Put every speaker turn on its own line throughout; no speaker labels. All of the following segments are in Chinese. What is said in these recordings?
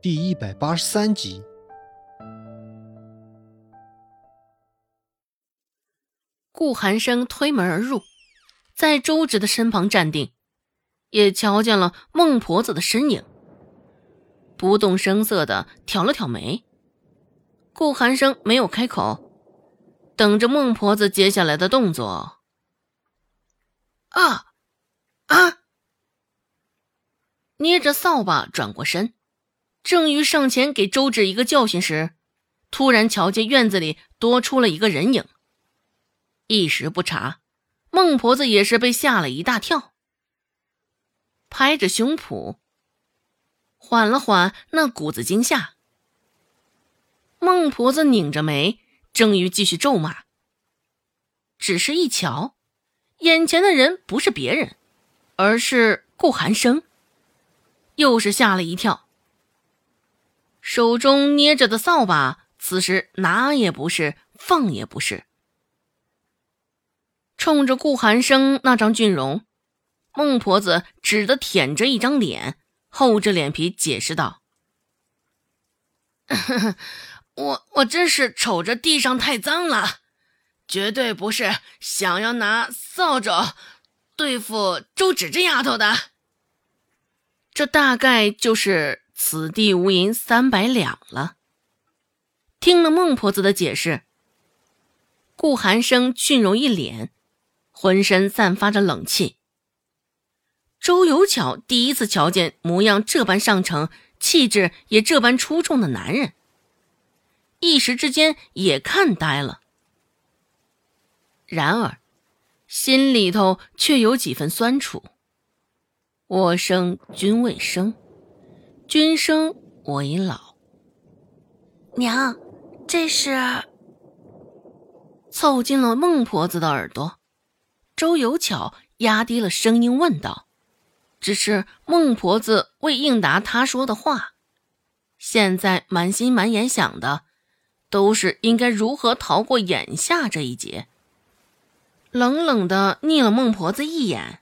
第一百八十三集。
顾寒生推门而入，在周芷的身旁站定，也瞧见了孟婆子的身影，不动声色的挑了挑眉。顾寒生没有开口，等着孟婆子接下来的动作。啊啊！捏着扫把转过身，正欲上前给周芷一个教训时，突然瞧见院子里多出了一个人影。一时不察，孟婆子也是被吓了一大跳，拍着胸脯，缓了缓那股子惊吓。孟婆子拧着眉，正欲继续咒骂，只是一瞧，眼前的人不是别人，而是顾寒生，又是吓了一跳。手中捏着的扫把，此时拿也不是，放也不是。冲着顾寒生那张俊容，孟婆子只得舔着一张脸，厚着脸皮解释道：“ 我我真是瞅着地上太脏了，绝对不是想要拿扫帚对付周芷这丫头的。这大概就是此地无银三百两了。”听了孟婆子的解释，顾寒生俊容一脸。浑身散发着冷气。周有巧第一次瞧见模样这般上乘、气质也这般出众的男人，一时之间也看呆了。然而，心里头却有几分酸楚。我生君未生，君生我已老。
娘，这是
凑近了孟婆子的耳朵。周有巧压低了声音问道：“只是孟婆子未应答他说的话，现在满心满眼想的，都是应该如何逃过眼下这一劫。”冷冷的睨了孟婆子一眼。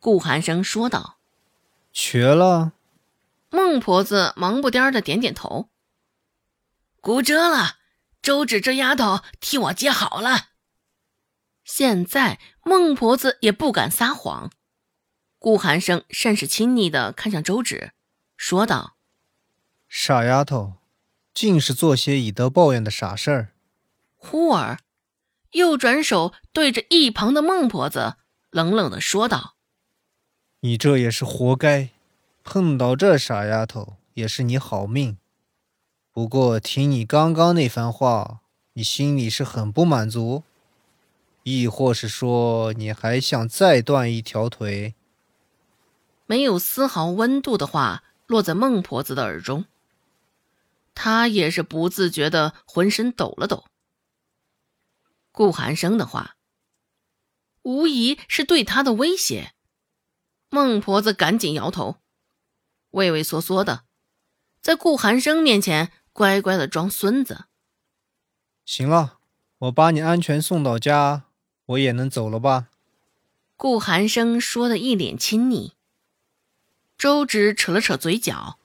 顾寒生说道：“
瘸了。”
孟婆子忙不颠的点点头：“骨折了，周芷这丫头替我接好了。”现在孟婆子也不敢撒谎，顾寒生甚是亲昵的看向周芷，说道：“
傻丫头，尽是做些以德报怨的傻事儿。”
忽而又转手对着一旁的孟婆子冷冷的说道：“
你这也是活该，碰到这傻丫头也是你好命。不过听你刚刚那番话，你心里是很不满足。”亦或是说，你还想再断一条腿？
没有丝毫温度的话落在孟婆子的耳中，她也是不自觉的浑身抖了抖。顾寒生的话，无疑是对他的威胁。孟婆子赶紧摇头，畏畏缩缩的，在顾寒生面前乖乖的装孙子。
行了，我把你安全送到家。我也能走了吧？
顾寒生说的一脸亲昵。周芷扯了扯嘴角，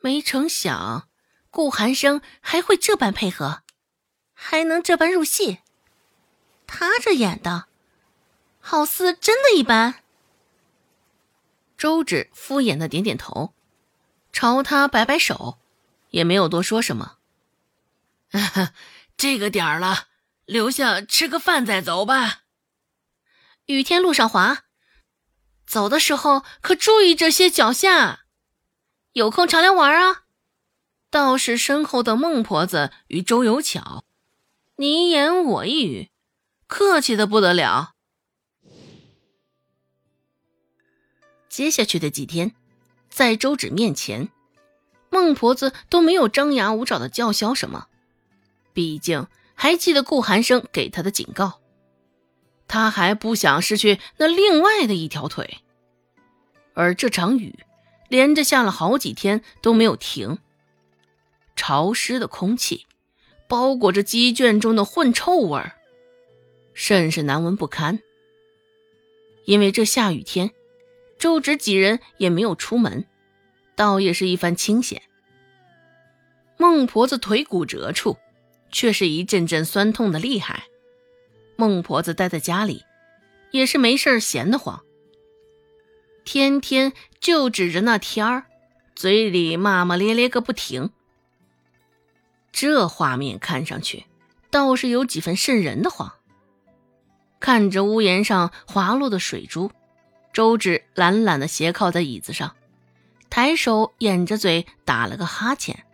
没成想顾寒生还会这般配合，还能这般入戏。他这演的，好似真的一般。周芷敷衍的点点头，朝他摆摆手，也没有多说什么。这个点儿了。留下吃个饭再走吧。雨天路上滑，走的时候可注意这些脚下。有空常来玩啊！倒是身后的孟婆子与周有巧，你一言我一语，客气的不得了。接下去的几天，在周芷面前，孟婆子都没有张牙舞爪的叫嚣什么，毕竟。还记得顾寒生给他的警告，他还不想失去那另外的一条腿。而这场雨连着下了好几天都没有停，潮湿的空气包裹着鸡圈中的混臭味，甚是难闻不堪。因为这下雨天，周芷几人也没有出门，倒也是一番清闲。孟婆子腿骨折处，却是一阵阵酸痛的厉害。孟婆子待在家里，也是没事闲得慌，天天就指着那天儿，嘴里骂骂咧咧个不停。这画面看上去倒是有几分瘆人的慌。看着屋檐上滑落的水珠，周芷懒懒地斜靠在椅子上，抬手掩着嘴打了个哈欠。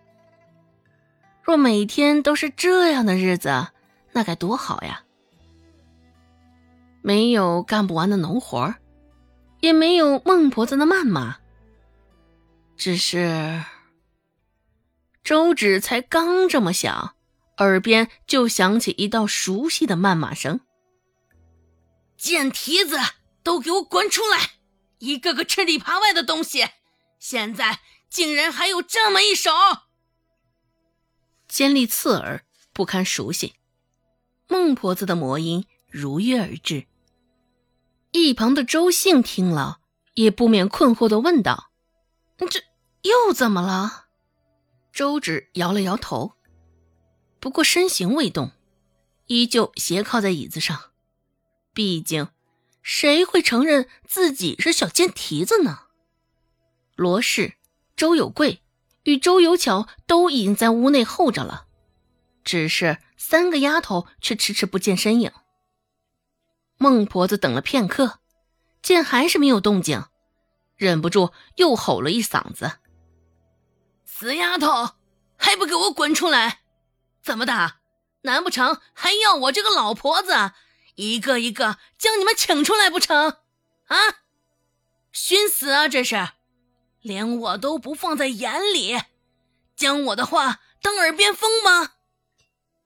若每天都是这样的日子，那该多好呀！没有干不完的农活也没有孟婆子的谩骂。只是周芷才刚这么想，耳边就响起一道熟悉的谩骂声：“贱蹄子，都给我滚出来！一个个吃里扒外的东西，现在竟然还有这么一手！”尖利刺耳，不堪熟悉。孟婆子的魔音如约而至。一旁的周兴听了，也不免困惑的问道：“这又怎么了？”周芷摇了摇头，不过身形未动，依旧斜靠在椅子上。毕竟，谁会承认自己是小贱蹄子呢？罗氏、周有贵。与周有巧都已经在屋内候着了，只是三个丫头却迟迟不见身影。孟婆子等了片刻，见还是没有动静，忍不住又吼了一嗓子：“死丫头，还不给我滚出来！怎么的？难不成还要我这个老婆子一个一个将你们请出来不成？啊，寻死啊！这是！”连我都不放在眼里，将我的话当耳边风吗？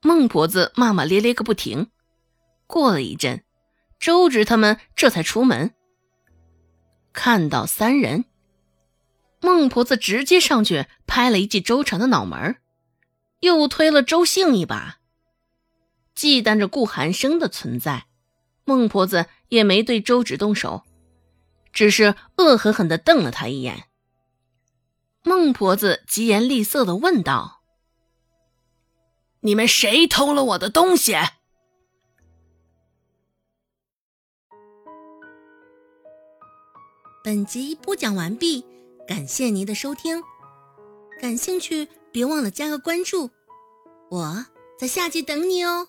孟婆子骂骂咧咧个不停。过了一阵，周芷他们这才出门。看到三人，孟婆子直接上去拍了一记周成的脑门，又推了周兴一把。忌惮着顾寒生的存在，孟婆子也没对周芷动手，只是恶狠狠地瞪了他一眼。孟婆子疾言厉色的问道：“你们谁偷了我的东西？”
本集播讲完毕，感谢您的收听。感兴趣，别忘了加个关注，我在下集等你哦。